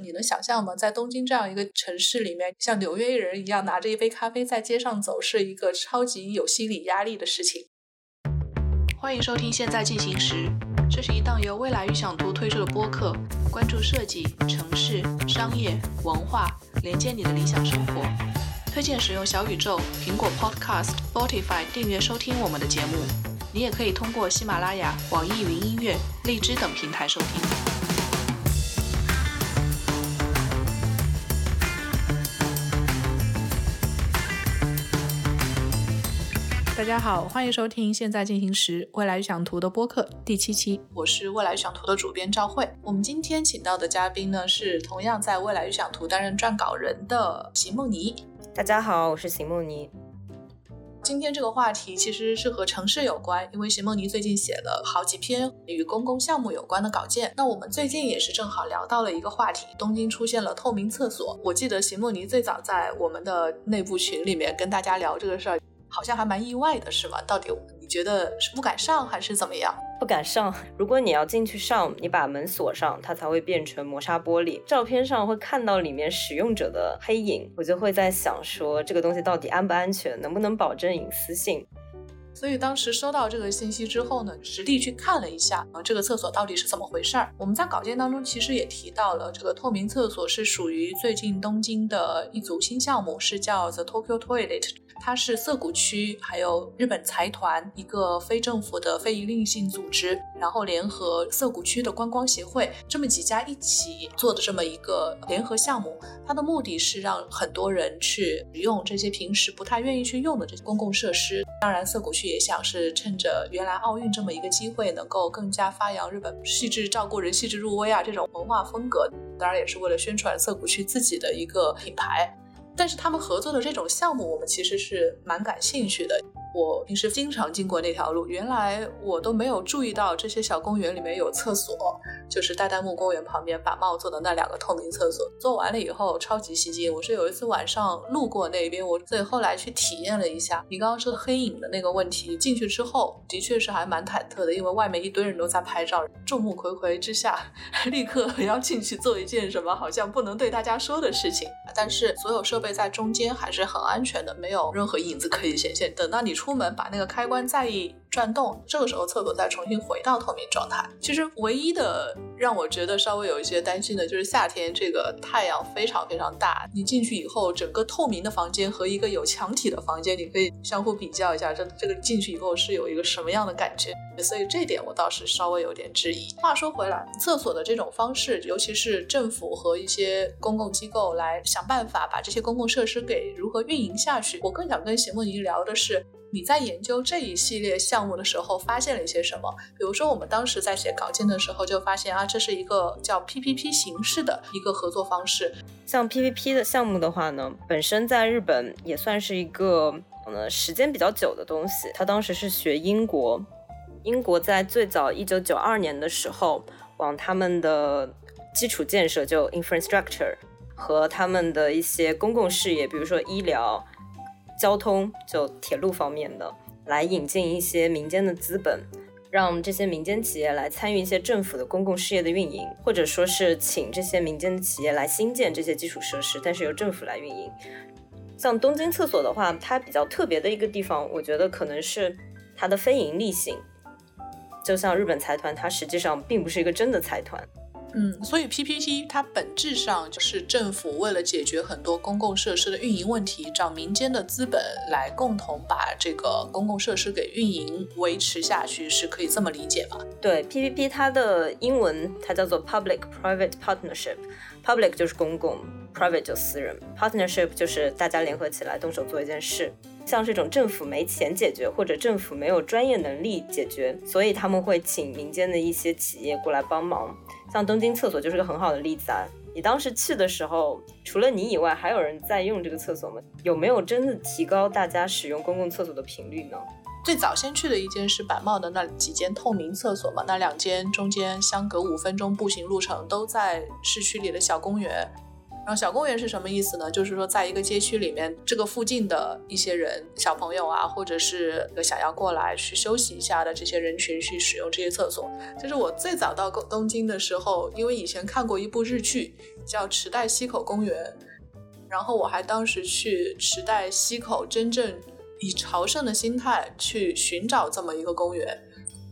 你能想象吗？在东京这样一个城市里面，像纽约人一样拿着一杯咖啡在街上走，是一个超级有心理压力的事情。欢迎收听《现在进行时》，这是一档由未来预想图推出的播客，关注设计、城市、商业、文化，连接你的理想生活。推荐使用小宇宙、苹果 Podcast、Spotify 订阅收听我们的节目。你也可以通过喜马拉雅、网易云音乐、荔枝等平台收听。大家好，欢迎收听《现在进行时未来预想图》的播客第七期，我是未来预想图的主编赵慧。我们今天请到的嘉宾呢，是同样在未来预想图担任撰稿人的席梦妮。大家好，我是席梦妮。今天这个话题其实是和城市有关，因为席梦妮最近写了好几篇与公共项目有关的稿件。那我们最近也是正好聊到了一个话题，东京出现了透明厕所。我记得席梦妮最早在我们的内部群里面跟大家聊这个事儿。好像还蛮意外的，是吗？到底你觉得是不敢上还是怎么样？不敢上。如果你要进去上，你把门锁上，它才会变成磨砂玻璃。照片上会看到里面使用者的黑影，我就会在想说，这个东西到底安不安全，能不能保证隐私性？所以当时收到这个信息之后呢，实地去看了一下啊，这个厕所到底是怎么回事儿？我们在稿件当中其实也提到了，这个透明厕所是属于最近东京的一组新项目，是叫 The Tokyo Toilet。它是涩谷区还有日本财团一个非政府的非营利性组织，然后联合涩谷区的观光协会这么几家一起做的这么一个联合项目。它的目的是让很多人去使用这些平时不太愿意去用的这些公共设施。当然，涩谷区也想是趁着原来奥运这么一个机会，能够更加发扬日本细致照顾人、细致入微啊这种文化风格。当然，也是为了宣传涩谷区自己的一个品牌。但是他们合作的这种项目，我们其实是蛮感兴趣的。我平时经常经过那条路，原来我都没有注意到这些小公园里面有厕所，就是代代木公园旁边板茂做的那两个透明厕所，做完了以后超级吸睛。我是有一次晚上路过那边，我自己后来去体验了一下你刚刚说的黑影的那个问题，进去之后的确是还蛮忐忑的，因为外面一堆人都在拍照，众目睽睽之下，立刻要进去做一件什么好像不能对大家说的事情。但是所有设备在中间还是很安全的，没有任何影子可以显现。等到你。出门把那个开关再一转动，这个时候厕所再重新回到透明状态。其实唯一的让我觉得稍微有一些担心的就是夏天这个太阳非常非常大，你进去以后整个透明的房间和一个有墙体的房间，你可以相互比较一下，这这个进去以后是有一个什么样的感觉。所以这点我倒是稍微有点质疑。话说回来，厕所的这种方式，尤其是政府和一些公共机构来想办法把这些公共设施给如何运营下去，我更想跟席梦怡聊的是。你在研究这一系列项目的时候，发现了一些什么？比如说，我们当时在写稿件的时候，就发现啊，这是一个叫 PPP 形式的一个合作方式。像 PPP 的项目的话呢，本身在日本也算是一个呃时间比较久的东西。他当时是学英国，英国在最早一九九二年的时候，往他们的基础建设就 infrastructure 和他们的一些公共事业，比如说医疗。交通就铁路方面的，来引进一些民间的资本，让这些民间企业来参与一些政府的公共事业的运营，或者说是请这些民间的企业来新建这些基础设施，但是由政府来运营。像东京厕所的话，它比较特别的一个地方，我觉得可能是它的非盈利性。就像日本财团，它实际上并不是一个真的财团。嗯，所以 PPT 它本质上就是政府为了解决很多公共设施的运营问题，找民间的资本来共同把这个公共设施给运营维持下去，是可以这么理解吗？对，PPP 它的英文它叫做 Public Private Partnership，Public 就是公共，Private 就私人，Partnership 就是大家联合起来动手做一件事。像这种政府没钱解决，或者政府没有专业能力解决，所以他们会请民间的一些企业过来帮忙。像东京厕所就是个很好的例子啊！你当时去的时候，除了你以外，还有人在用这个厕所吗？有没有真的提高大家使用公共厕所的频率呢？最早先去的一间是板茂的那几间透明厕所嘛，那两间中间相隔五分钟步行路程，都在市区里的小公园。然后小公园是什么意思呢？就是说，在一个街区里面，这个附近的一些人，小朋友啊，或者是想要过来去休息一下的这些人群去使用这些厕所。就是我最早到东京的时候，因为以前看过一部日剧叫《池袋西口公园》，然后我还当时去池袋西口，真正以朝圣的心态去寻找这么一个公园。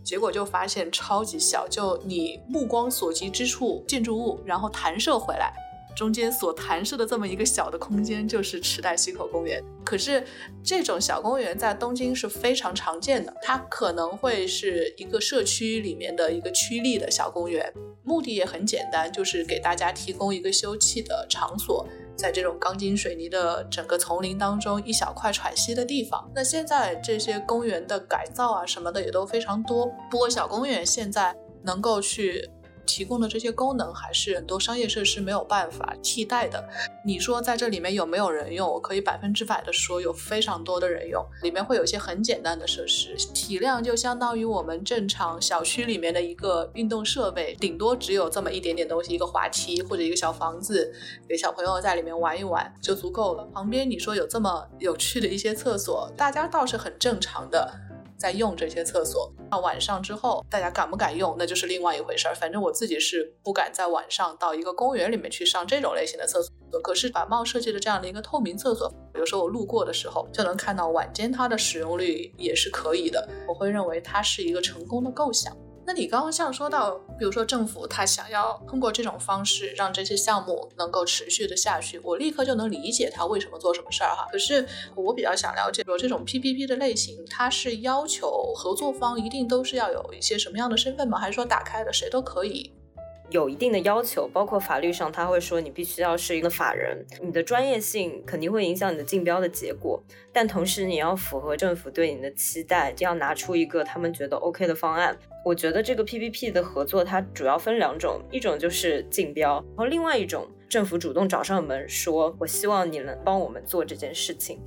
结果就发现超级小，就你目光所及之处建筑物，然后弹射回来，中间所弹射的这么一个小的空间就是池袋西口公园。可是这种小公园在东京是非常常见的，它可能会是一个社区里面的一个区立的小公园，目的也很简单，就是给大家提供一个休憩的场所。在这种钢筋水泥的整个丛林当中，一小块喘息的地方。那现在这些公园的改造啊什么的也都非常多，不过小公园现在能够去。提供的这些功能还是很多商业设施没有办法替代的。你说在这里面有没有人用？我可以百分之百的说，有非常多的人用。里面会有一些很简单的设施，体量就相当于我们正常小区里面的一个运动设备，顶多只有这么一点点东西，一个滑梯或者一个小房子，给小朋友在里面玩一玩就足够了。旁边你说有这么有趣的一些厕所，大家倒是很正常的。在用这些厕所，那晚上之后，大家敢不敢用，那就是另外一回事儿。反正我自己是不敢在晚上到一个公园里面去上这种类型的厕所。可是把帽设计的这样的一个透明厕所，有时候我路过的时候就能看到晚间它的使用率也是可以的。我会认为它是一个成功的构想。那你刚刚像说到，比如说政府他想要通过这种方式让这些项目能够持续的下去，我立刻就能理解他为什么做什么事儿哈。可是我比较想了解，说这种 PPP 的类型，它是要求合作方一定都是要有一些什么样的身份吗？还是说打开的谁都可以？有一定的要求，包括法律上他会说你必须要是一个法人，你的专业性肯定会影响你的竞标的结果，但同时你要符合政府对你的期待，要拿出一个他们觉得 OK 的方案。我觉得这个 PPP 的合作它主要分两种，一种就是竞标，然后另外一种政府主动找上门说，我希望你能帮我们做这件事情。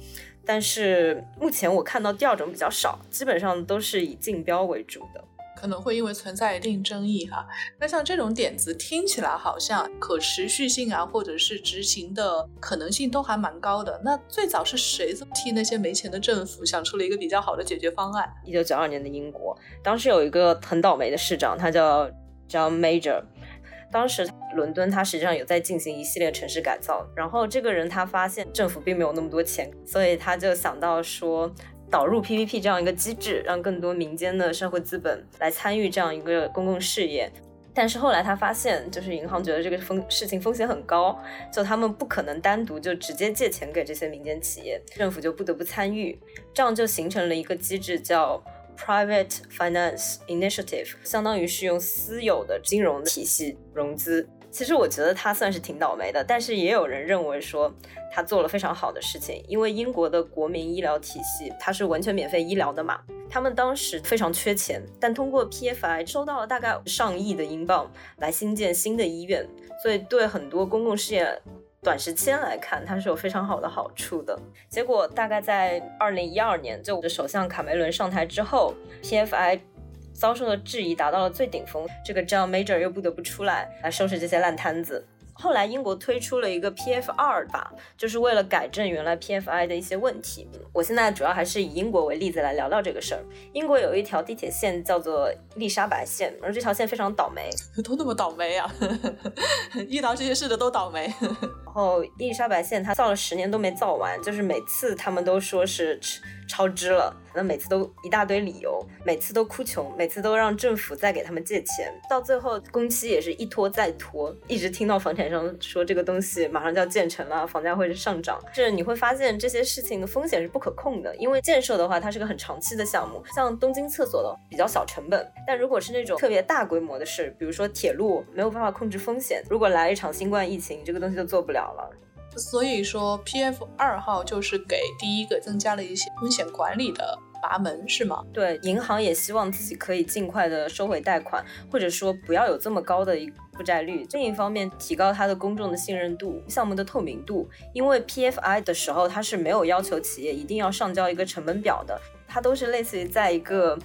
但是目前我看到第二种比较少，基本上都是以竞标为主的。可能会因为存在一定争议哈，那像这种点子听起来好像可持续性啊，或者是执行的可能性都还蛮高的。那最早是谁替那些没钱的政府想出了一个比较好的解决方案？一九九二年的英国，当时有一个很倒霉的市长，他叫 John Major。当时伦敦他实际上有在进行一系列城市改造，然后这个人他发现政府并没有那么多钱，所以他就想到说。导入 PPP 这样一个机制，让更多民间的社会资本来参与这样一个公共事业。但是后来他发现，就是银行觉得这个风事情风险很高，就他们不可能单独就直接借钱给这些民间企业，政府就不得不参与，这样就形成了一个机制，叫 Private Finance Initiative，相当于是用私有的金融体系融资。其实我觉得他算是挺倒霉的，但是也有人认为说他做了非常好的事情，因为英国的国民医疗体系它是完全免费医疗的嘛，他们当时非常缺钱，但通过 PFI 收到了大概上亿的英镑来新建新的医院，所以对很多公共事业短时间来看它是有非常好的好处的。结果大概在二零一二年，就首相卡梅伦上台之后，PFI。遭受的质疑达到了最顶峰，这个 John Major 又不得不出来来收拾这些烂摊子。后来英国推出了一个 PF 二吧，就是为了改正原来 PFI 的一些问题。我现在主要还是以英国为例子来聊聊这个事儿。英国有一条地铁线叫做伊丽莎白线，而这条线非常倒霉，都那么倒霉啊！遇到这些事的都倒霉。然后伊丽莎白线它造了十年都没造完，就是每次他们都说是。超支了，那每次都一大堆理由，每次都哭穷，每次都让政府再给他们借钱，到最后工期也是一拖再拖，一直听到房产商说这个东西马上就要建成了，房价会上涨。是你会发现这些事情的风险是不可控的，因为建设的话它是个很长期的项目，像东京厕所的比较小成本，但如果是那种特别大规模的事，比如说铁路没有办法控制风险，如果来一场新冠疫情，这个东西就做不了了。所以说，PF 二号就是给第一个增加了一些风险管理的阀门，是吗？对，银行也希望自己可以尽快的收回贷款，或者说不要有这么高的一负债率。另一方面，提高它的公众的信任度、项目的透明度。因为 PFI 的时候，它是没有要求企业一定要上交一个成本表的，它都是类似于在一个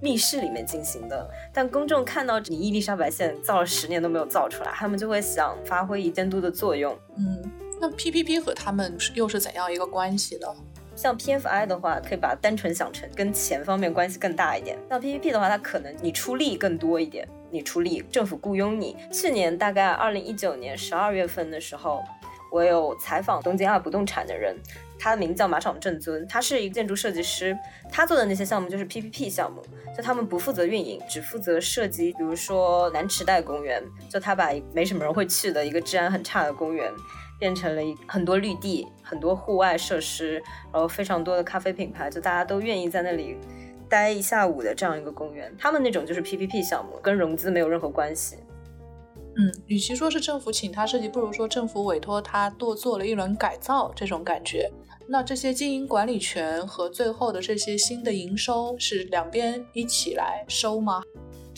密室里面进行的。但公众看到你伊丽莎白线造了十年都没有造出来，他们就会想发挥一监督的作用。嗯，那 PPP 和他们又是怎样一个关系呢？像 PFI 的话，可以把单纯想成跟钱方面关系更大一点。像 PPP 的话，它可能你出力更多一点，你出力，政府雇佣你。去年大概二零一九年十二月份的时候，我有采访东京二不动产的人，他的名字叫马场正尊，他是一个建筑设计师，他做的那些项目就是 PPP 项目，就他们不负责运营，只负责设计。比如说南池袋公园，就他把没什么人会去的一个治安很差的公园。变成了一很多绿地，很多户外设施，然后非常多的咖啡品牌，就大家都愿意在那里待一下午的这样一个公园。他们那种就是 PPP 项目，跟融资没有任何关系。嗯，与其说是政府请他设计，不如说政府委托他多做了一轮改造，这种感觉。那这些经营管理权和最后的这些新的营收是两边一起来收吗？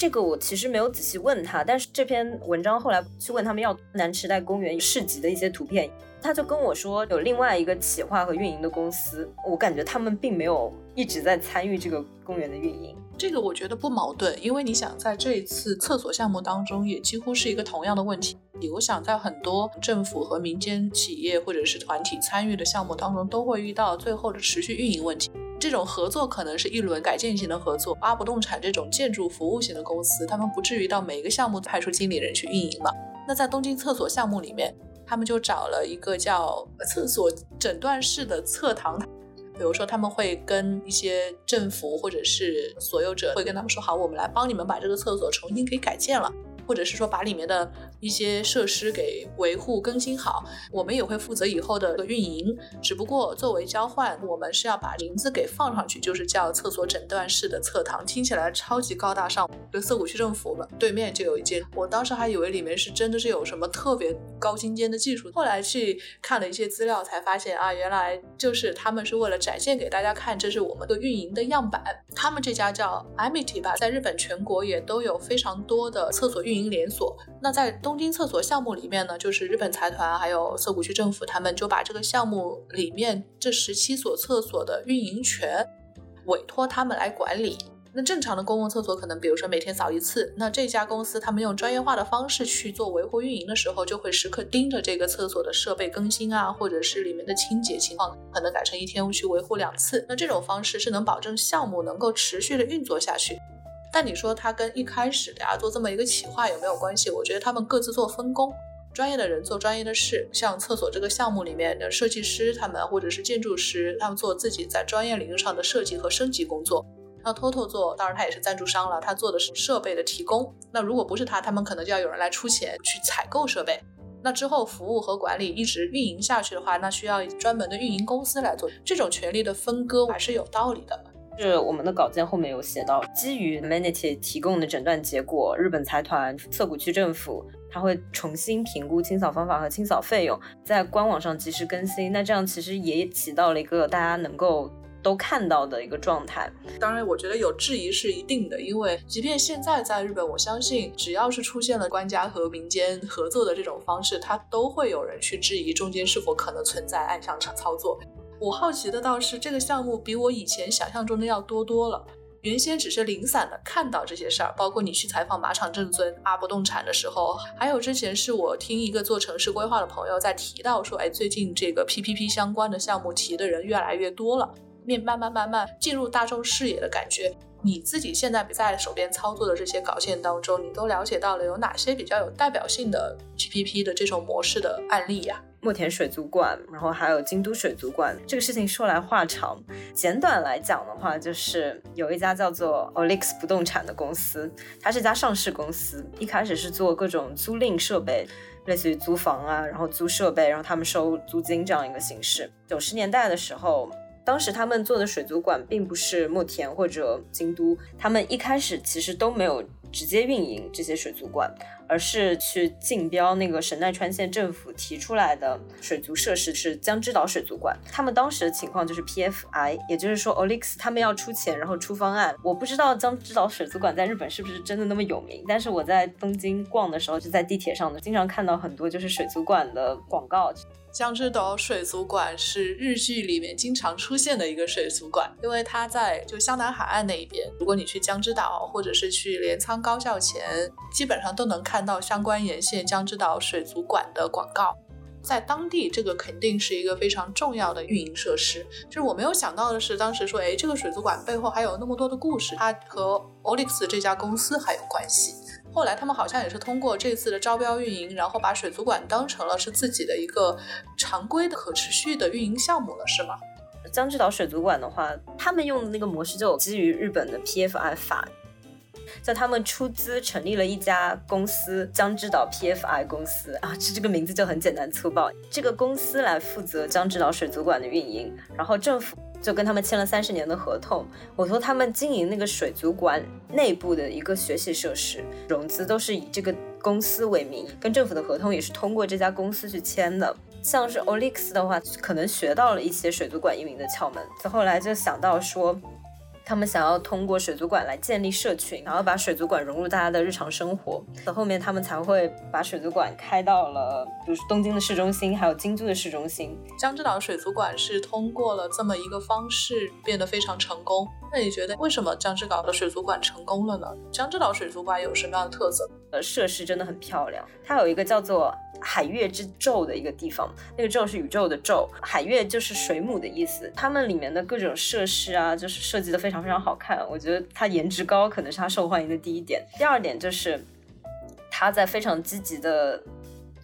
这个我其实没有仔细问他，但是这篇文章后来去问他们要南池袋公园市集的一些图片，他就跟我说有另外一个企划和运营的公司，我感觉他们并没有一直在参与这个公园的运营。这个我觉得不矛盾，因为你想在这一次厕所项目当中，也几乎是一个同样的问题。我想在很多政府和民间企业或者是团体参与的项目当中，都会遇到最后的持续运营问题。这种合作可能是一轮改建型的合作，阿不动产这种建筑服务型的公司，他们不至于到每一个项目派出经理人去运营嘛。那在东京厕所项目里面，他们就找了一个叫厕所诊断室的侧堂，比如说他们会跟一些政府或者是所有者会跟他们说好，我们来帮你们把这个厕所重新给改建了。或者是说把里面的一些设施给维护更新好，我们也会负责以后的运营。只不过作为交换，我们是要把名字给放上去，就是叫厕所诊断室的侧堂，听起来超级高大上。就涩谷区政府嘛，对面就有一间，我当时还以为里面是真的是有什么特别高精尖的技术，后来去看了一些资料才发现啊，原来就是他们是为了展现给大家看，这是我们的运营的样板。他们这家叫 Amity 吧，在日本全国也都有非常多的厕所运。运营连锁，那在东京厕所项目里面呢，就是日本财团还有涩谷区政府，他们就把这个项目里面这十七所厕所的运营权委托他们来管理。那正常的公共厕所可能，比如说每天扫一次，那这家公司他们用专业化的方式去做维护运营的时候，就会时刻盯着这个厕所的设备更新啊，或者是里面的清洁情况，可能改成一天去维护两次。那这种方式是能保证项目能够持续的运作下去。但你说他跟一开始大家做这么一个企划有没有关系？我觉得他们各自做分工，专业的人做专业的事，像厕所这个项目里面的设计师他们或者是建筑师，他们做自己在专业领域上的设计和升级工作。那 Toto 做，当然他也是赞助商了，他做的是设备的提供。那如果不是他，他们可能就要有人来出钱去采购设备。那之后服务和管理一直运营下去的话，那需要专门的运营公司来做。这种权利的分割还是有道理的。是我们的稿件后面有写到，基于 Manity 提供的诊断结果，日本财团涩谷区政府他会重新评估清扫方法和清扫费用，在官网上及时更新。那这样其实也起到了一个大家能够都看到的一个状态。当然，我觉得有质疑是一定的，因为即便现在在日本，我相信只要是出现了官家和民间合作的这种方式，它都会有人去质疑中间是否可能存在暗箱操作。我好奇的倒是这个项目比我以前想象中的要多多了。原先只是零散的看到这些事儿，包括你去采访马场正尊阿不动产的时候，还有之前是我听一个做城市规划的朋友在提到说，哎，最近这个 PPP 相关的项目提的人越来越多了，面慢慢慢慢进入大众视野的感觉。你自己现在在手边操作的这些稿件当中，你都了解到了有哪些比较有代表性的 PPP 的这种模式的案例呀？墨田水族馆，然后还有京都水族馆。这个事情说来话长，简短来讲的话，就是有一家叫做 Olix 不动产的公司，它是一家上市公司，一开始是做各种租赁设备，类似于租房啊，然后租设备，然后他们收租金这样一个形式。九十年代的时候。当时他们做的水族馆并不是墨田或者京都，他们一开始其实都没有直接运营这些水族馆，而是去竞标那个神奈川县政府提出来的水族设施是江之岛水族馆。他们当时的情况就是 PFI，也就是说 Olix 他们要出钱，然后出方案。我不知道江之岛水族馆在日本是不是真的那么有名，但是我在东京逛的时候，就在地铁上的，经常看到很多就是水族馆的广告。江之岛水族馆是日剧里面经常出现的一个水族馆，因为它在就湘南海岸那一边。如果你去江之岛，或者是去镰仓高校前，基本上都能看到相关沿线江之岛水族馆的广告。在当地，这个肯定是一个非常重要的运营设施。就是我没有想到的是，当时说，哎，这个水族馆背后还有那么多的故事，它和 Olix 这家公司还有关系。后来他们好像也是通过这次的招标运营，然后把水族馆当成了是自己的一个常规的可持续的运营项目了，是吗？江之岛水族馆的话，他们用的那个模式就基于日本的 PFI 法，在他们出资成立了一家公司——江之岛 PFI 公司啊，这这个名字就很简单粗暴。这个公司来负责江之岛水族馆的运营，然后政府。就跟他们签了三十年的合同，我说他们经营那个水族馆内部的一个学习设施，融资都是以这个公司为名，跟政府的合同也是通过这家公司去签的。像是 Olix 的话，可能学到了一些水族馆运营的窍门，后来就想到说。他们想要通过水族馆来建立社群，然后把水族馆融入大家的日常生活。到后面，他们才会把水族馆开到了，比如东京的市中心，还有京都的市中心。江之岛水族馆是通过了这么一个方式变得非常成功。那你觉得为什么江之岛的水族馆成功了呢？江之岛水族馆有什么样的特色？呃，设施真的很漂亮。它有一个叫做海月之宙的一个地方，那个宙是宇宙的宙，海月就是水母的意思。他们里面的各种设施啊，就是设计的非非常非常好看。我觉得它颜值高，可能是它受欢迎的第一点。第二点就是他在非常积极的。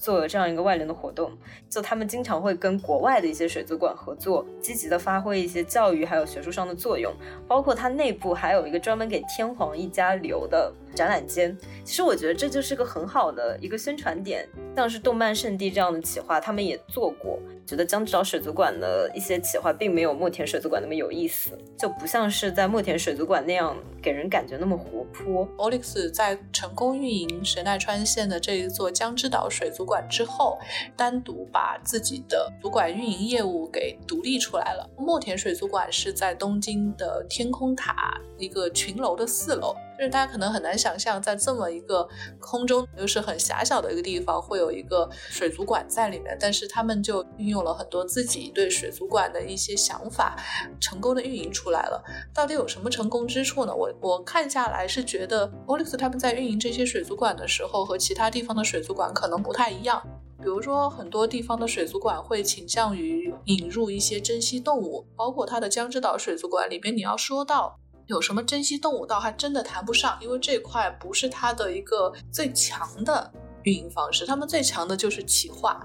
做这样一个外联的活动，就他们经常会跟国外的一些水族馆合作，积极的发挥一些教育还有学术上的作用。包括它内部还有一个专门给天皇一家留的展览间。其实我觉得这就是个很好的一个宣传点，像是动漫圣地这样的企划，他们也做过。觉得江之岛水族馆的一些企划并没有墨田水族馆那么有意思，就不像是在墨田水族馆那样给人感觉那么活泼。Olix 在成功运营神奈川县的这一座江之岛水族馆之后，单独把自己的主管运营业务给独立出来了。墨田水族馆是在东京的天空塔一个群楼的四楼。就是大家可能很难想象，在这么一个空中又是很狭小的一个地方，会有一个水族馆在里面。但是他们就运用了很多自己对水族馆的一些想法，成功的运营出来了。到底有什么成功之处呢？我我看下来是觉得，Olix 他们在运营这些水族馆的时候，和其他地方的水族馆可能不太一样。比如说，很多地方的水族馆会倾向于引入一些珍稀动物，包括它的江之岛水族馆里边，你要说到。有什么珍稀动物倒还真的谈不上，因为这块不是它的一个最强的运营方式，他们最强的就是企划。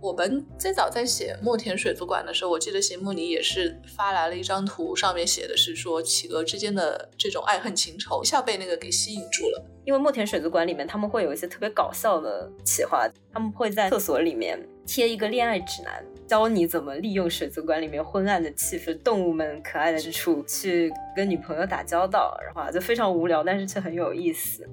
我们最早在写墨田水族馆的时候，我记得邢木尼也是发来了一张图，上面写的是说企鹅之间的这种爱恨情仇，一下被那个给吸引住了。因为墨田水族馆里面他们会有一些特别搞笑的企划，他们会在厕所里面贴一个恋爱指南。教你怎么利用水族馆里面昏暗的气氛、动物们可爱的之处去跟女朋友打交道，然后就非常无聊，但是却很有意思。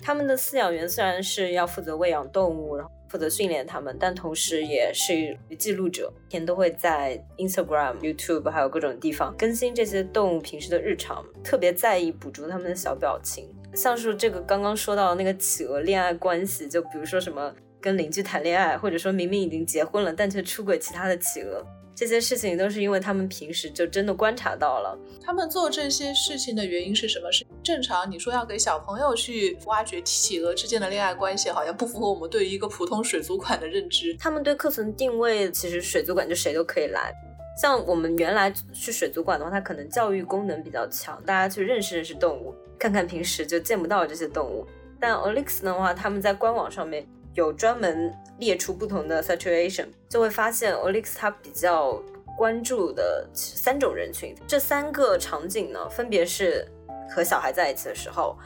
他们的饲养员虽然是要负责喂养动物，然后负责训练他们，但同时也是记录者，每天都会在 Instagram、YouTube 还有各种地方更新这些动物平时的日常，特别在意捕捉他们的小表情。像是这个刚刚说到的那个企鹅恋爱关系，就比如说什么。跟邻居谈恋爱，或者说明明已经结婚了，但却出轨其他的企鹅，这些事情都是因为他们平时就真的观察到了。他们做这些事情的原因是什么？是正常？你说要给小朋友去挖掘企鹅之间的恋爱关系，好像不符合我们对于一个普通水族馆的认知。他们对课程定位，其实水族馆就谁都可以来。像我们原来去水族馆的话，它可能教育功能比较强，大家去认识认识动物，看看平时就见不到这些动物。但 Olix 的话，他们在官网上面。有专门列出不同的 situation，就会发现 Olix 它比较关注的三种人群。这三个场景呢，分别是和小孩在一起的时候，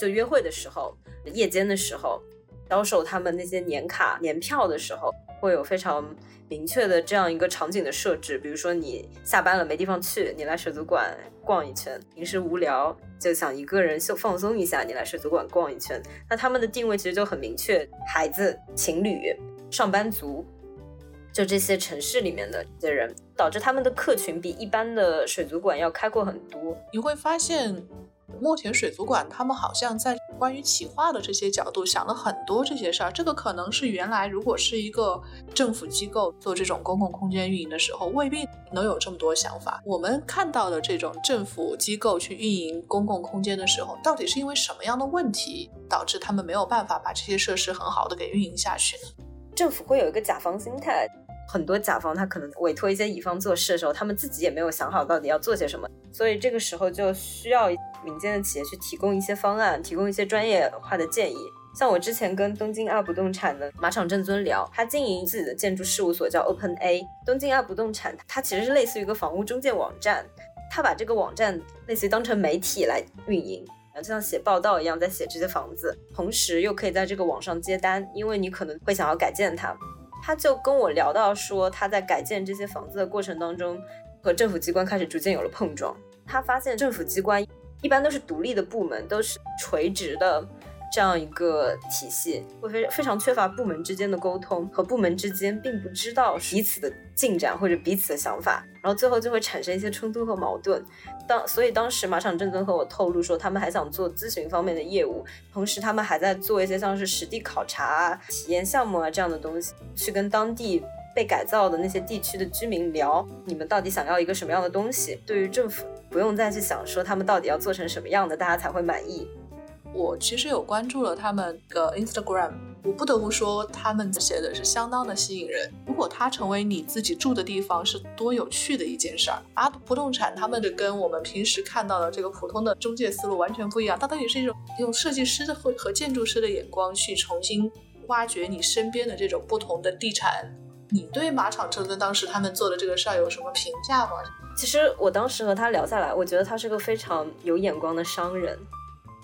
就约会的时候，夜间的时候，销售他们那些年卡、年票的时候，会有非常明确的这样一个场景的设置。比如说你下班了没地方去，你来水族馆逛一圈；平时无聊就想一个人就放松一下，你来水族馆逛一圈。那他们的定位其实就很明确：孩子、情侣、上班族。就这些城市里面的这些人，导致他们的客群比一般的水族馆要开阔很多。你会发现，墨田水族馆他们好像在关于企划的这些角度想了很多这些事儿。这个可能是原来如果是一个政府机构做这种公共空间运营的时候，未必能有这么多想法。我们看到的这种政府机构去运营公共空间的时候，到底是因为什么样的问题导致他们没有办法把这些设施很好的给运营下去呢？政府会有一个甲方心态。很多甲方他可能委托一些乙方做事的时候，他们自己也没有想好到底要做些什么，所以这个时候就需要民间的企业去提供一些方案，提供一些专业化的建议。像我之前跟东京二不动产的马场正尊聊，他经营自己的建筑事务所叫 Open A。东京二不动产它其实是类似于一个房屋中介网站，他把这个网站类似于当成媒体来运营，就像写报道一样在写这些房子，同时又可以在这个网上接单，因为你可能会想要改建它。他就跟我聊到说，他在改建这些房子的过程当中，和政府机关开始逐渐有了碰撞。他发现政府机关一般都是独立的部门，都是垂直的。这样一个体系会非非常缺乏部门之间的沟通，和部门之间并不知道彼此的进展或者彼此的想法，然后最后就会产生一些冲突和矛盾。当所以当时马场正尊和我透露说，他们还想做咨询方面的业务，同时他们还在做一些像是实地考察啊、体验项目啊这样的东西，去跟当地被改造的那些地区的居民聊，你们到底想要一个什么样的东西？对于政府不用再去想说他们到底要做成什么样的，大家才会满意。我其实有关注了他们的 Instagram，我不得不说他们写的是相当的吸引人。如果它成为你自己住的地方，是多有趣的一件事儿。阿不动产他们的跟我们平时看到的这个普通的中介思路完全不一样，它到底是一种用设计师的和和建筑师的眼光去重新挖掘你身边的这种不同的地产。你对马场车跟当时他们做的这个事儿有什么评价吗？其实我当时和他聊下来，我觉得他是个非常有眼光的商人。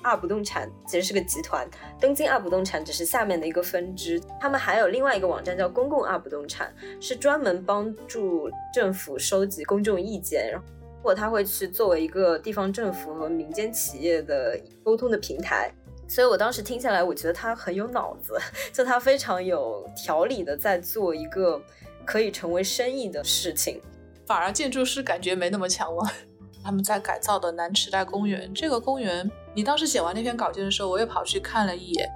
二不动产其实是个集团，东京二不动产只是下面的一个分支。他们还有另外一个网站叫公共二不动产，是专门帮助政府收集公众意见，然后或他会去作为一个地方政府和民间企业的沟通的平台。所以我当时听下来，我觉得他很有脑子，就他非常有条理的在做一个可以成为生意的事情。反而建筑师感觉没那么强了？他们在改造的南池袋公园，这个公园，你当时写完那篇稿件的时候，我也跑去看了一眼，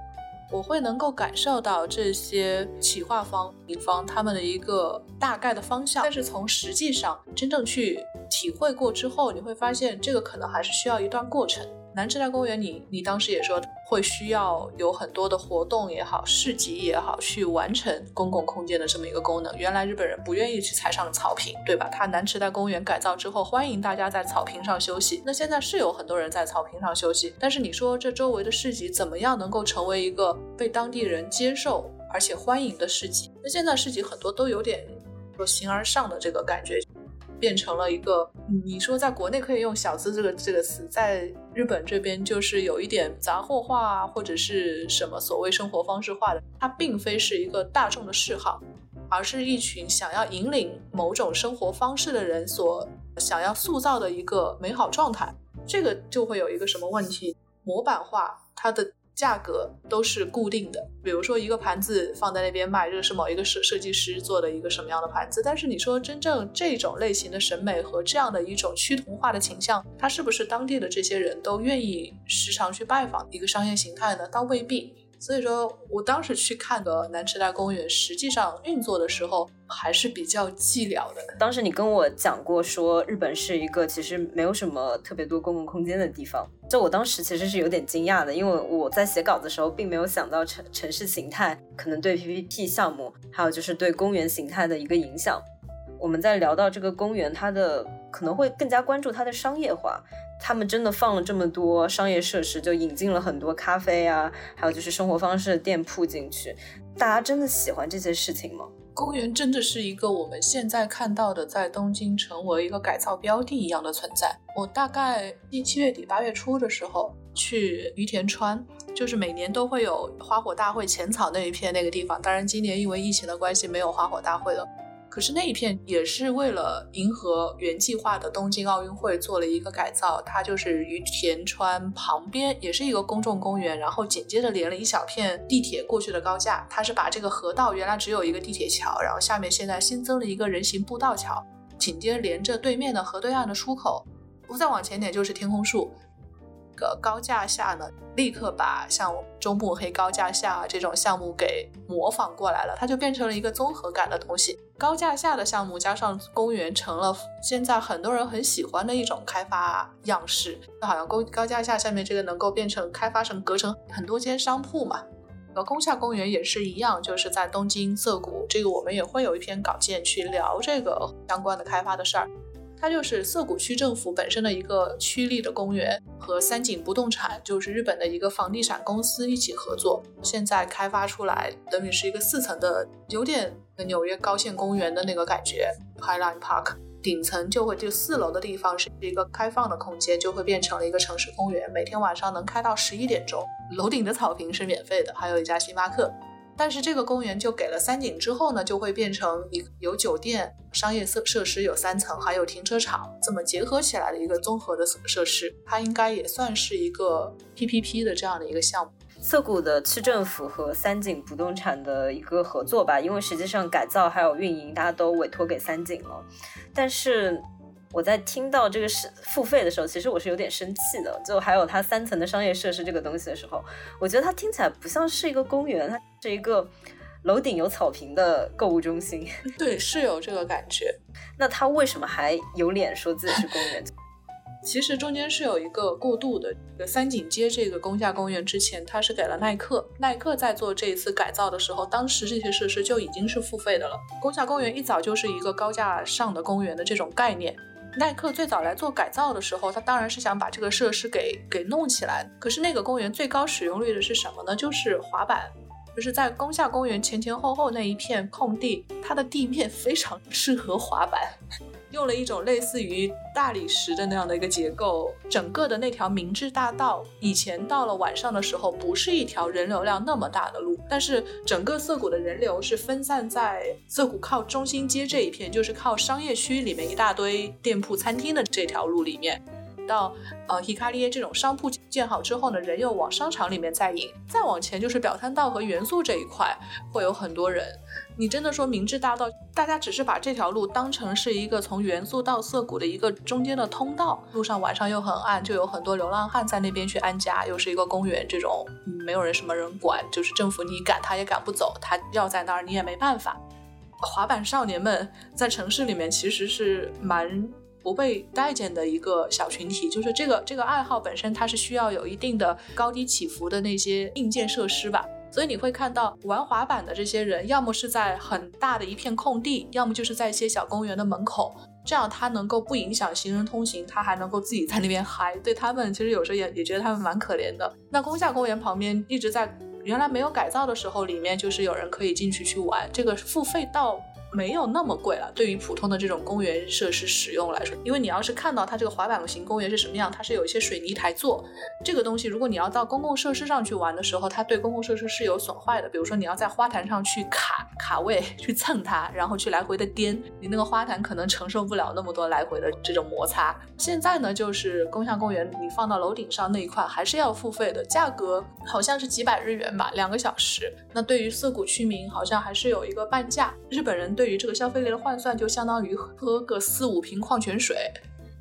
我会能够感受到这些企划方、乙方他们的一个大概的方向，但是从实际上真正去体会过之后，你会发现这个可能还是需要一段过程。南池袋公园，你你当时也说会需要有很多的活动也好，市集也好，去完成公共空间的这么一个功能。原来日本人不愿意去踩上草坪，对吧？他南池袋公园改造之后，欢迎大家在草坪上休息。那现在是有很多人在草坪上休息，但是你说这周围的市集怎么样能够成为一个被当地人接受而且欢迎的市集？那现在市集很多都有点说形而上的这个感觉。变成了一个，你说在国内可以用“小资”这个这个词，在日本这边就是有一点杂货化或者是什么所谓生活方式化的，它并非是一个大众的嗜好，而是一群想要引领某种生活方式的人所想要塑造的一个美好状态。这个就会有一个什么问题？模板化，它的。价格都是固定的，比如说一个盘子放在那边卖，这个是某一个设设计师做的一个什么样的盘子。但是你说真正这种类型的审美和这样的一种趋同化的倾向，它是不是当地的这些人都愿意时常去拜访一个商业形态呢？倒未必。所以说我当时去看的南池袋公园，实际上运作的时候还是比较寂寥的。当时你跟我讲过，说日本是一个其实没有什么特别多公共空间的地方。就我当时其实是有点惊讶的，因为我在写稿的时候并没有想到城城市形态可能对 PPP 项目，还有就是对公园形态的一个影响。我们在聊到这个公园，它的可能会更加关注它的商业化。他们真的放了这么多商业设施，就引进了很多咖啡啊，还有就是生活方式的店铺进去。大家真的喜欢这些事情吗？公园真的是一个我们现在看到的，在东京成为一个改造标的一样的存在。我大概一七月底八月初的时候去于田川，就是每年都会有花火大会浅草那一片那个地方。当然，今年因为疫情的关系，没有花火大会了。可是那一片也是为了迎合原计划的东京奥运会做了一个改造，它就是于田川旁边也是一个公众公园，然后紧接着连了一小片地铁过去的高架。它是把这个河道原来只有一个地铁桥，然后下面现在新增了一个人行步道桥，紧接着连着对面的河对岸的出口，再往前点就是天空树。个高架下呢，立刻把像中目黑高架下这种项目给模仿过来了，它就变成了一个综合感的东西。高架下的项目加上公园，成了现在很多人很喜欢的一种开发样式。就好像高高架下下面这个能够变成开发成隔成很多间商铺嘛。呃，宫下公园也是一样，就是在东京涩谷，这个我们也会有一篇稿件去聊这个相关的开发的事儿。它就是涩谷区政府本身的一个区立的公园，和三井不动产，就是日本的一个房地产公司一起合作，现在开发出来，等于是一个四层的，有点纽约高线公园的那个感觉，Highline Park。顶层就会就四楼的地方是一个开放的空间，就会变成了一个城市公园，每天晚上能开到十一点钟，楼顶的草坪是免费的，还有一家星巴克。但是这个公园就给了三井之后呢，就会变成一有酒店、商业设设施有三层，还有停车场，这么结合起来的一个综合的设施，它应该也算是一个 PPP 的这样的一个项目。涩谷的区政府和三井不动产的一个合作吧，因为实际上改造还有运营，大家都委托给三井了，但是。我在听到这个是付费的时候，其实我是有点生气的。就还有它三层的商业设施这个东西的时候，我觉得它听起来不像是一个公园，它是一个楼顶有草坪的购物中心。对，是有这个感觉。那他为什么还有脸说自己是公园？其实中间是有一个过渡的。三井街这个宫下公园之前，它是给了耐克。耐克在做这一次改造的时候，当时这些设施就已经是付费的了。宫下公园一早就是一个高架上的公园的这种概念。耐克最早来做改造的时候，他当然是想把这个设施给给弄起来。可是那个公园最高使用率的是什么呢？就是滑板，就是在宫下公园前前后后那一片空地，它的地面非常适合滑板。用了一种类似于大理石的那样的一个结构，整个的那条明治大道，以前到了晚上的时候，不是一条人流量那么大的路，但是整个涩谷的人流是分散在涩谷靠中心街这一片，就是靠商业区里面一大堆店铺、餐厅的这条路里面。到呃 Hikari 这种商铺建好之后呢，人又往商场里面再引，再往前就是表参道和元素这一块会有很多人。你真的说明治大道，大家只是把这条路当成是一个从元素到涩谷的一个中间的通道，路上晚上又很暗，就有很多流浪汉在那边去安家，又是一个公园，这种没有人什么人管，就是政府你赶他也赶不走，他要在那儿你也没办法。滑板少年们在城市里面其实是蛮。不被待见的一个小群体，就是这个这个爱好本身，它是需要有一定的高低起伏的那些硬件设施吧。所以你会看到玩滑板的这些人，要么是在很大的一片空地，要么就是在一些小公园的门口，这样他能够不影响行人通行，他还能够自己在那边嗨。对他们，其实有时候也也觉得他们蛮可怜的。那宫下公园旁边一直在原来没有改造的时候，里面就是有人可以进去去玩，这个付费到。没有那么贵了，对于普通的这种公园设施使用来说，因为你要是看到它这个滑板型公园是什么样，它是有一些水泥台座，这个东西如果你要到公共设施上去玩的时候，它对公共设施是有损坏的。比如说你要在花坛上去卡卡位，去蹭它，然后去来回的颠，你那个花坛可能承受不了那么多来回的这种摩擦。现在呢，就是宫下公园，你放到楼顶上那一块还是要付费的，价格好像是几百日元吧，两个小时。那对于涩谷区民，好像还是有一个半价。日本人对。对于这个消费类的换算，就相当于喝个四五瓶矿泉水，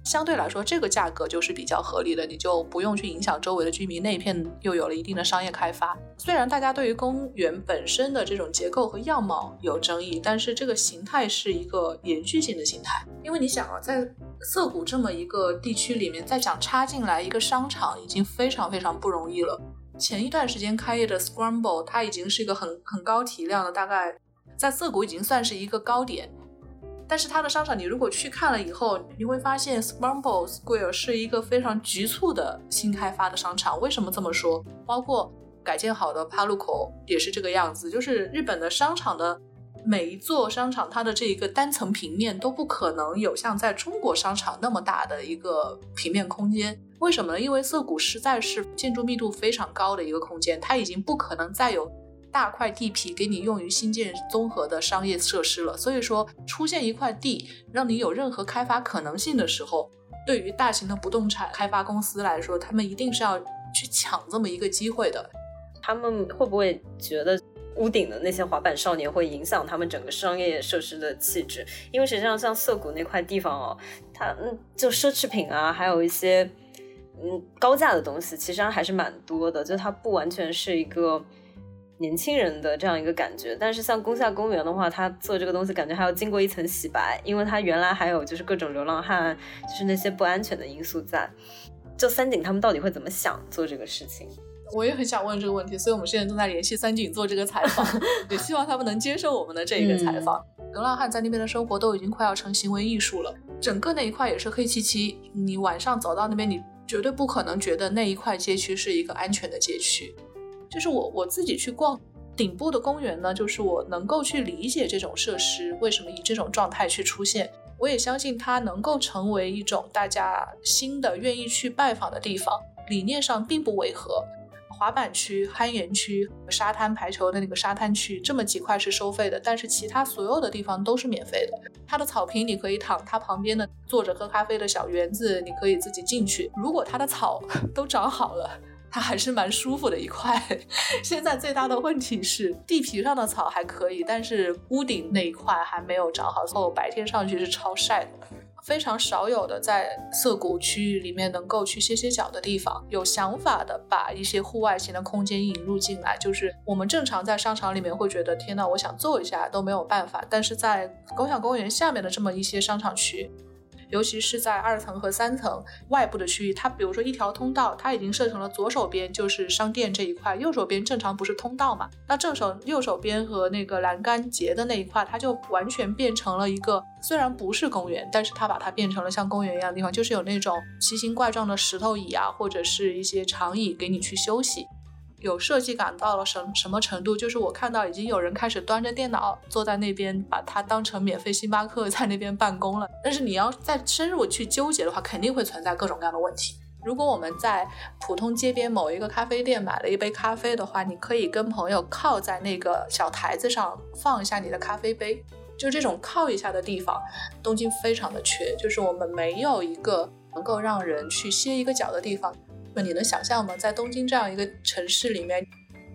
相对来说，这个价格就是比较合理的，你就不用去影响周围的居民。那一片又有了一定的商业开发。虽然大家对于公园本身的这种结构和样貌有争议，但是这个形态是一个延续性的形态。因为你想啊，在涩谷这么一个地区里面，再想插进来一个商场，已经非常非常不容易了。前一段时间开业的 Scramble，它已经是一个很很高体量的，大概。在涩谷已经算是一个高点，但是它的商场，你如果去看了以后，你会发现 Scramble Square 是一个非常局促的新开发的商场。为什么这么说？包括改建好的 Paluco 也是这个样子，就是日本的商场的每一座商场它的这一个单层平面都不可能有像在中国商场那么大的一个平面空间。为什么呢？因为涩谷实在是建筑密度非常高的一个空间，它已经不可能再有大块地皮给你用于新建综合的商业设施了。所以说，出现一块地让你有任何开发可能性的时候，对于大型的不动产开发公司来说，他们一定是要去抢这么一个机会的。他们会不会觉得？屋顶的那些滑板少年会影响他们整个商业设施的气质，因为实际上像涩谷那块地方哦，它嗯就奢侈品啊，还有一些嗯高价的东西，其实还是蛮多的，就它不完全是一个年轻人的这样一个感觉。但是像宫下公园的话，他做这个东西感觉还要经过一层洗白，因为它原来还有就是各种流浪汉，就是那些不安全的因素在。就三井他们到底会怎么想做这个事情？我也很想问这个问题，所以我们现在正在联系三井做这个采访，也希望他们能接受我们的这一个采访。流浪汉在那边的生活都已经快要成行为艺术了，整个那一块也是黑漆漆，你晚上走到那边，你绝对不可能觉得那一块街区是一个安全的街区。就是我我自己去逛顶部的公园呢，就是我能够去理解这种设施为什么以这种状态去出现，我也相信它能够成为一种大家新的愿意去拜访的地方，理念上并不违和。滑板区、攀岩区、沙滩排球的那个沙滩区，这么几块是收费的，但是其他所有的地方都是免费的。它的草坪你可以躺，它旁边的坐着喝咖啡的小园子你可以自己进去。如果它的草 都长好了，它还是蛮舒服的一块。现在最大的问题是地皮上的草还可以，但是屋顶那一块还没有长好，后白天上去是超晒的。非常少有的在涩谷区域里面能够去歇歇脚的地方，有想法的把一些户外型的空间引入进来。就是我们正常在商场里面会觉得，天呐，我想坐一下都没有办法，但是在共享公园下面的这么一些商场区。尤其是在二层和三层外部的区域，它比如说一条通道，它已经设成了左手边就是商店这一块，右手边正常不是通道嘛？那正手右手边和那个栏杆结的那一块，它就完全变成了一个虽然不是公园，但是它把它变成了像公园一样的地方，就是有那种奇形怪状的石头椅啊，或者是一些长椅给你去休息。有设计感到了什什么程度？就是我看到已经有人开始端着电脑坐在那边，把它当成免费星巴克 在那边办公了。但是你要再深入去纠结的话，肯定会存在各种各样的问题。如果我们在普通街边某一个咖啡店买了一杯咖啡的话，你可以跟朋友靠在那个小台子上放一下你的咖啡杯，就这种靠一下的地方，东京非常的缺，就是我们没有一个能够让人去歇一个脚的地方。那你能想象吗？在东京这样一个城市里面，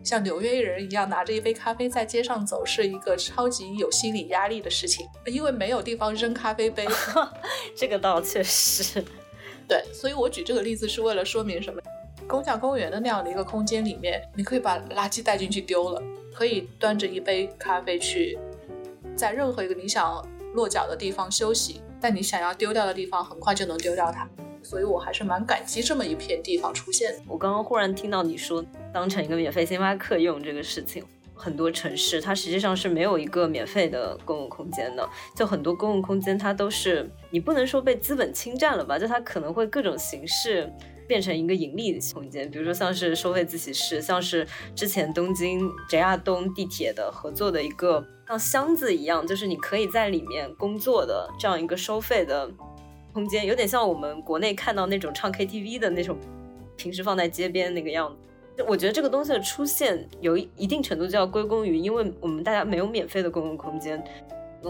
像纽约人一样拿着一杯咖啡在街上走，是一个超级有心理压力的事情，因为没有地方扔咖啡杯。这个倒确实，对。所以我举这个例子是为了说明什么？共享公园的那样的一个空间里面，你可以把垃圾带进去丢了，可以端着一杯咖啡去，在任何一个你想落脚的地方休息，但你想要丢掉的地方，很快就能丢掉它。所以我还是蛮感激这么一片地方出现。我刚刚忽然听到你说当成一个免费星巴克用这个事情，很多城市它实际上是没有一个免费的公共空间的，就很多公共空间它都是你不能说被资本侵占了吧，就它可能会各种形式变成一个盈利的空间，比如说像是收费自习室，像是之前东京 JR 东地铁的合作的一个像箱子一样，就是你可以在里面工作的这样一个收费的。空间有点像我们国内看到那种唱 KTV 的那种，平时放在街边那个样子。我觉得这个东西的出现有一定程度就要归功于，因为我们大家没有免费的公共空间。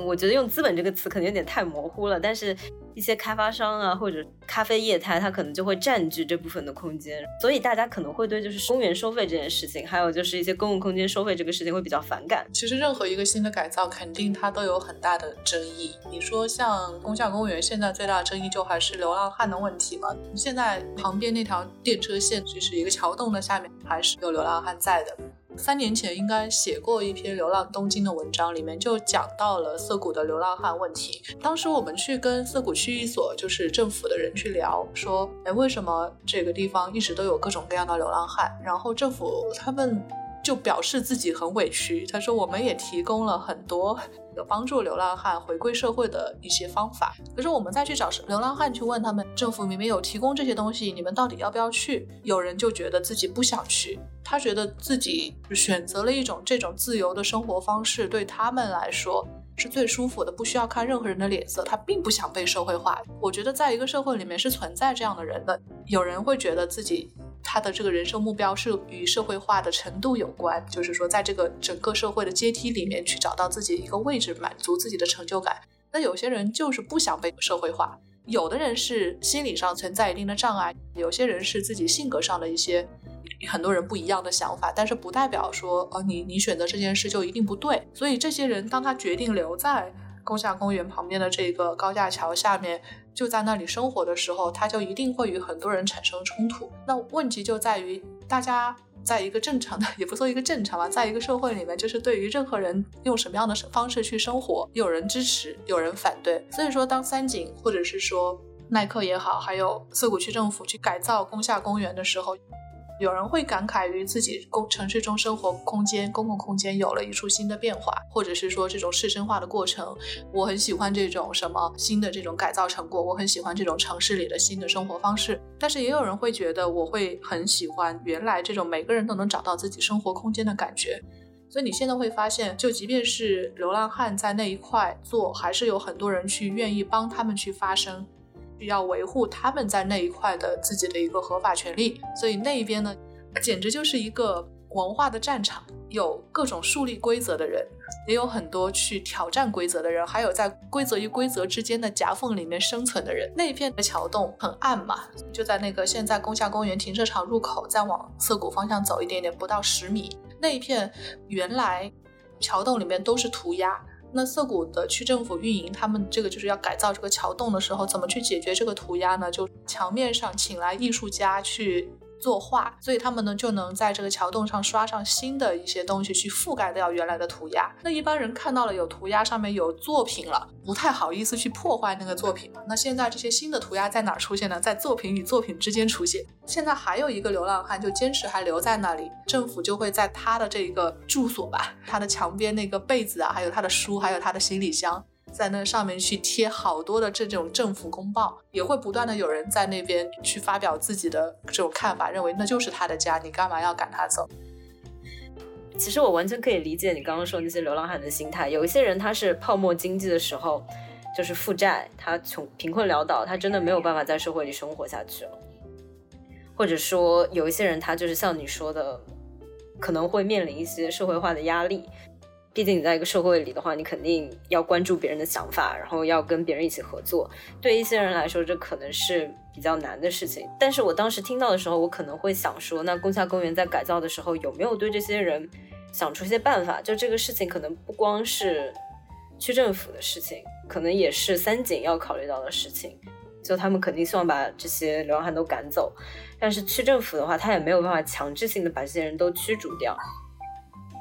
我觉得用资本这个词可能有点太模糊了，但是一些开发商啊或者咖啡业态，它可能就会占据这部分的空间，所以大家可能会对就是公园收费这件事情，还有就是一些公共空间收费这个事情会比较反感。其实任何一个新的改造，肯定它都有很大的争议。你说像宫下公园，现在最大的争议就还是流浪汉的问题嘛？现在旁边那条电车线就是一个桥洞的下面，还是有流浪汉在的。三年前应该写过一篇《流浪东京》的文章，里面就讲到了涩谷的流浪汉问题。当时我们去跟涩谷区一所就是政府的人去聊，说，哎，为什么这个地方一直都有各种各样的流浪汉？然后政府他们就表示自己很委屈。他说：“我们也提供了很多有帮助流浪汉回归社会的一些方法，可是我们再去找流浪汉去问他们，政府明明有提供这些东西，你们到底要不要去？有人就觉得自己不想去，他觉得自己选择了一种这种自由的生活方式，对他们来说。”是最舒服的，不需要看任何人的脸色。他并不想被社会化。我觉得在一个社会里面是存在这样的人的。有人会觉得自己他的这个人生目标是与社会化的程度有关，就是说在这个整个社会的阶梯里面去找到自己一个位置，满足自己的成就感。那有些人就是不想被社会化，有的人是心理上存在一定的障碍，有些人是自己性格上的一些。很多人不一样的想法，但是不代表说，哦，你你选择这件事就一定不对。所以这些人，当他决定留在宫下公园旁边的这个高架桥下面，就在那里生活的时候，他就一定会与很多人产生冲突。那问题就在于，大家在一个正常的，也不说一个正常吧，在一个社会里面，就是对于任何人用什么样的方式去生活，有人支持，有人反对。所以说，当三井或者是说耐克也好，还有涩谷区政府去改造宫下公园的时候，有人会感慨于自己公城市中生活空间、公共空间有了一处新的变化，或者是说这种市生化的过程，我很喜欢这种什么新的这种改造成果，我很喜欢这种城市里的新的生活方式。但是也有人会觉得，我会很喜欢原来这种每个人都能找到自己生活空间的感觉。所以你现在会发现，就即便是流浪汉在那一块做，还是有很多人去愿意帮他们去发声。需要维护他们在那一块的自己的一个合法权利，所以那一边呢，简直就是一个文化的战场，有各种树立规则的人，也有很多去挑战规则的人，还有在规则与规则之间的夹缝里面生存的人。那一片的桥洞很暗嘛，就在那个现在宫下公园停车场入口，再往涩谷方向走一点点，不到十米，那一片原来桥洞里面都是涂鸦。那涩谷的区政府运营，他们这个就是要改造这个桥洞的时候，怎么去解决这个涂鸦呢？就墙面上请来艺术家去。作画，所以他们呢就能在这个桥洞上刷上新的一些东西，去覆盖掉原来的涂鸦。那一般人看到了有涂鸦，上面有作品了，不太好意思去破坏那个作品。那现在这些新的涂鸦在哪儿出现呢？在作品与作品之间出现。现在还有一个流浪汉就坚持还留在那里，政府就会在他的这个住所吧，他的墙边那个被子啊，还有他的书，还有他的行李箱。在那上面去贴好多的这种政府公报，也会不断的有人在那边去发表自己的这种看法，认为那就是他的家，你干嘛要赶他走？其实我完全可以理解你刚刚说那些流浪汉的心态。有一些人他是泡沫经济的时候就是负债，他穷贫困潦倒，他真的没有办法在社会里生活下去了。或者说有一些人他就是像你说的，可能会面临一些社会化的压力。毕竟你在一个社会里的话，你肯定要关注别人的想法，然后要跟别人一起合作。对一些人来说，这可能是比较难的事情。但是我当时听到的时候，我可能会想说，那宫下公园在改造的时候，有没有对这些人想出一些办法？就这个事情，可能不光是区政府的事情，可能也是三井要考虑到的事情。就他们肯定希望把这些流浪汉都赶走，但是区政府的话，他也没有办法强制性的把这些人都驱逐掉。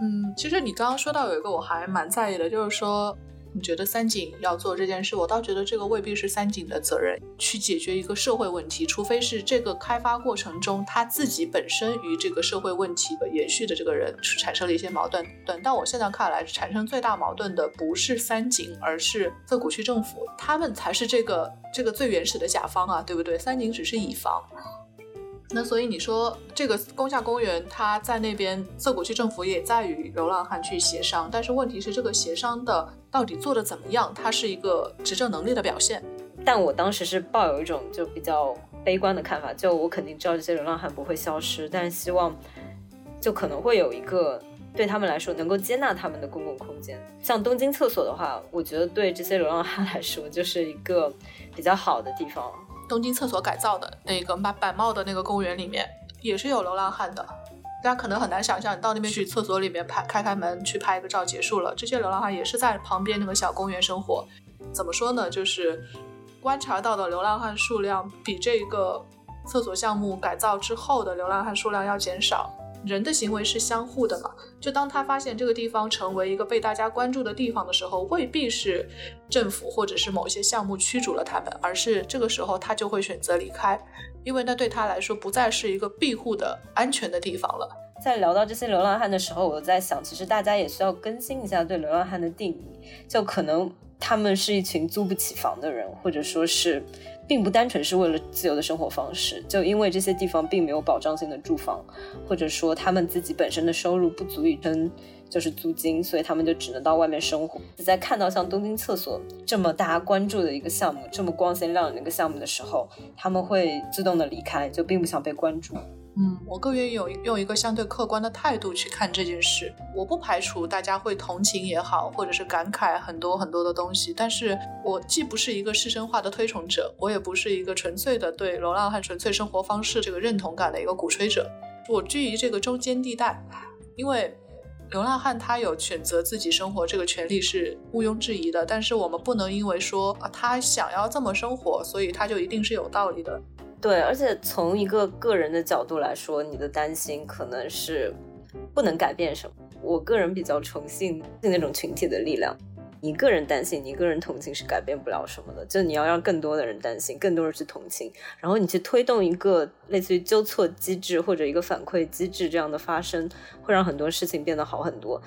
嗯，其实你刚刚说到有一个我还蛮在意的，就是说你觉得三井要做这件事，我倒觉得这个未必是三井的责任去解决一个社会问题，除非是这个开发过程中他自己本身与这个社会问题的延续的这个人产生了一些矛盾。但我现在看来，产生最大矛盾的不是三井，而是涩谷区政府，他们才是这个这个最原始的甲方啊，对不对？三井只是乙方。那所以你说这个宫下公园，它在那边涩谷区政府也在与流浪汉去协商，但是问题是这个协商的到底做的怎么样？它是一个执政能力的表现。但我当时是抱有一种就比较悲观的看法，就我肯定知道这些流浪汉不会消失，但是希望就可能会有一个对他们来说能够接纳他们的公共空间。像东京厕所的话，我觉得对这些流浪汉来说就是一个比较好的地方。东京厕所改造的那个板板茂的那个公园里面，也是有流浪汉的。大家可能很难想象，你到那边去厕所里面拍开开门去拍一个照结束了，这些流浪汉也是在旁边那个小公园生活。怎么说呢？就是观察到的流浪汉数量比这个厕所项目改造之后的流浪汉数量要减少。人的行为是相互的嘛？就当他发现这个地方成为一个被大家关注的地方的时候，未必是政府或者是某些项目驱逐了他们，而是这个时候他就会选择离开，因为那对他来说不再是一个庇护的安全的地方了。在聊到这些流浪汉的时候，我在想，其实大家也需要更新一下对流浪汉的定义，就可能他们是一群租不起房的人，或者说是。并不单纯是为了自由的生活方式，就因为这些地方并没有保障性的住房，或者说他们自己本身的收入不足以撑就是租金，所以他们就只能到外面生活。在看到像东京厕所这么大家关注的一个项目，这么光鲜亮丽的一个项目的时候，他们会自动的离开，就并不想被关注。嗯，我更愿意用用一个相对客观的态度去看这件事。我不排除大家会同情也好，或者是感慨很多很多的东西。但是我既不是一个市生化的推崇者，我也不是一个纯粹的对流浪汉纯粹生活方式这个认同感的一个鼓吹者。我居于这个中间地带，因为流浪汉他有选择自己生活这个权利是毋庸置疑的。但是我们不能因为说啊他想要这么生活，所以他就一定是有道理的。对，而且从一个个人的角度来说，你的担心可能是不能改变什么。我个人比较崇信那种群体的力量。你个人担心，你个人同情是改变不了什么的。就你要让更多的人担心，更多人去同情，然后你去推动一个类似于纠错机制或者一个反馈机制这样的发生，会让很多事情变得好很多。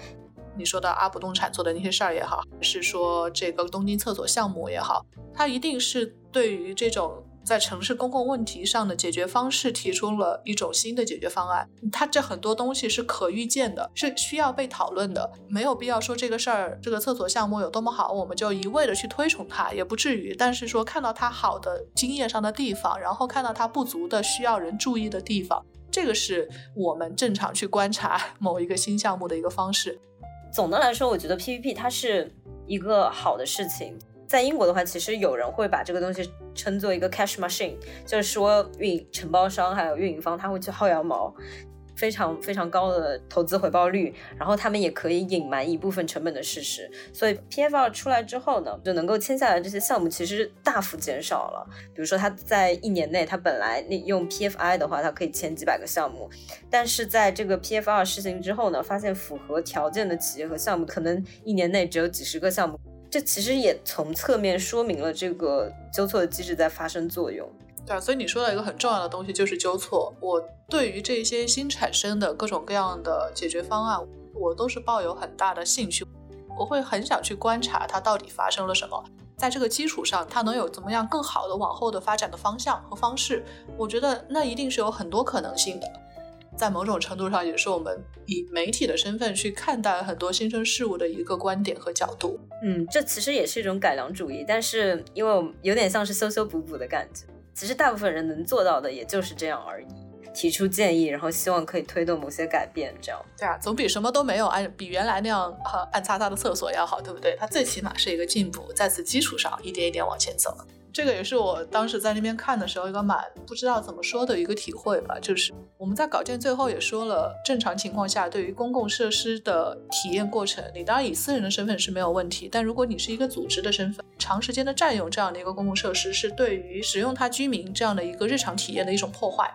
你说的阿不动产做的那些事儿也好，是说这个东京厕所项目也好，它一定是对于这种。在城市公共问题上的解决方式提出了一种新的解决方案，它这很多东西是可预见的，是需要被讨论的，没有必要说这个事儿，这个厕所项目有多么好，我们就一味的去推崇它，也不至于。但是说看到它好的经验上的地方，然后看到它不足的需要人注意的地方，这个是我们正常去观察 某一个新项目的一个方式。总的来说，我觉得 PPP 它是一个好的事情。在英国的话，其实有人会把这个东西称作一个 cash machine，就是说运承包商还有运营方他会去薅羊毛，非常非常高的投资回报率，然后他们也可以隐瞒一部分成本的事实。所以 PFR 出来之后呢，就能够签下来这些项目其实大幅减少了。比如说他在一年内，他本来那用 PFI 的话，他可以签几百个项目，但是在这个 PFR 实行之后呢，发现符合条件的企业和项目可能一年内只有几十个项目。这其实也从侧面说明了这个纠错的机制在发生作用。对啊，所以你说到一个很重要的东西，就是纠错。我对于这些新产生的各种各样的解决方案，我都是抱有很大的兴趣。我会很想去观察它到底发生了什么，在这个基础上，它能有怎么样更好的往后的发展的方向和方式。我觉得那一定是有很多可能性的。在某种程度上，也是我们以媒体的身份去看待很多新生事物的一个观点和角度。嗯，这其实也是一种改良主义，但是因为我有点像是修修补补的感觉。其实大部分人能做到的也就是这样而已，提出建议，然后希望可以推动某些改变，这样。对啊，总比什么都没有，按比原来那样呃暗擦擦的厕所要好，对不对？它最起码是一个进步，在此基础上一点一点往前走。这个也是我当时在那边看的时候一个蛮不知道怎么说的一个体会吧，就是我们在稿件最后也说了，正常情况下对于公共设施的体验过程，你当然以私人的身份是没有问题，但如果你是一个组织的身份，长时间的占用这样的一个公共设施，是对于使用它居民这样的一个日常体验的一种破坏。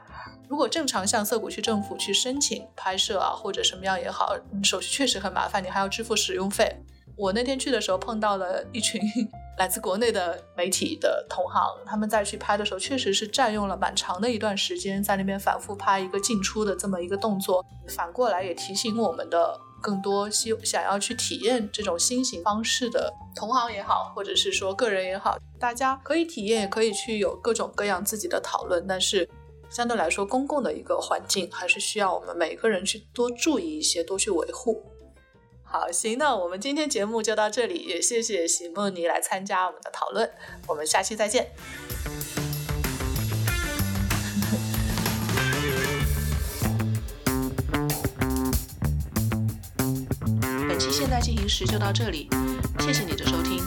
如果正常向涩谷区政府去申请拍摄啊或者什么样也好，手续确实很麻烦，你还要支付使用费。我那天去的时候碰到了一群。来自国内的媒体的同行，他们在去拍的时候，确实是占用了蛮长的一段时间，在那边反复拍一个进出的这么一个动作。反过来也提醒我们的更多希想要去体验这种新型方式的同行也好，或者是说个人也好，大家可以体验，也可以去有各种各样自己的讨论。但是相对来说，公共的一个环境还是需要我们每个人去多注意一些，多去维护。好，行，那我们今天节目就到这里，也谢谢席梦妮来参加我们的讨论，我们下期再见。本期现在进行时就到这里，谢谢你的收听。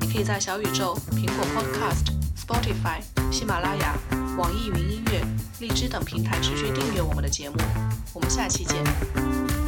你可以在小宇宙、苹果 Podcast、Spotify、喜马拉雅、网易云音乐、荔枝等平台持续订阅我们的节目。我们下期见。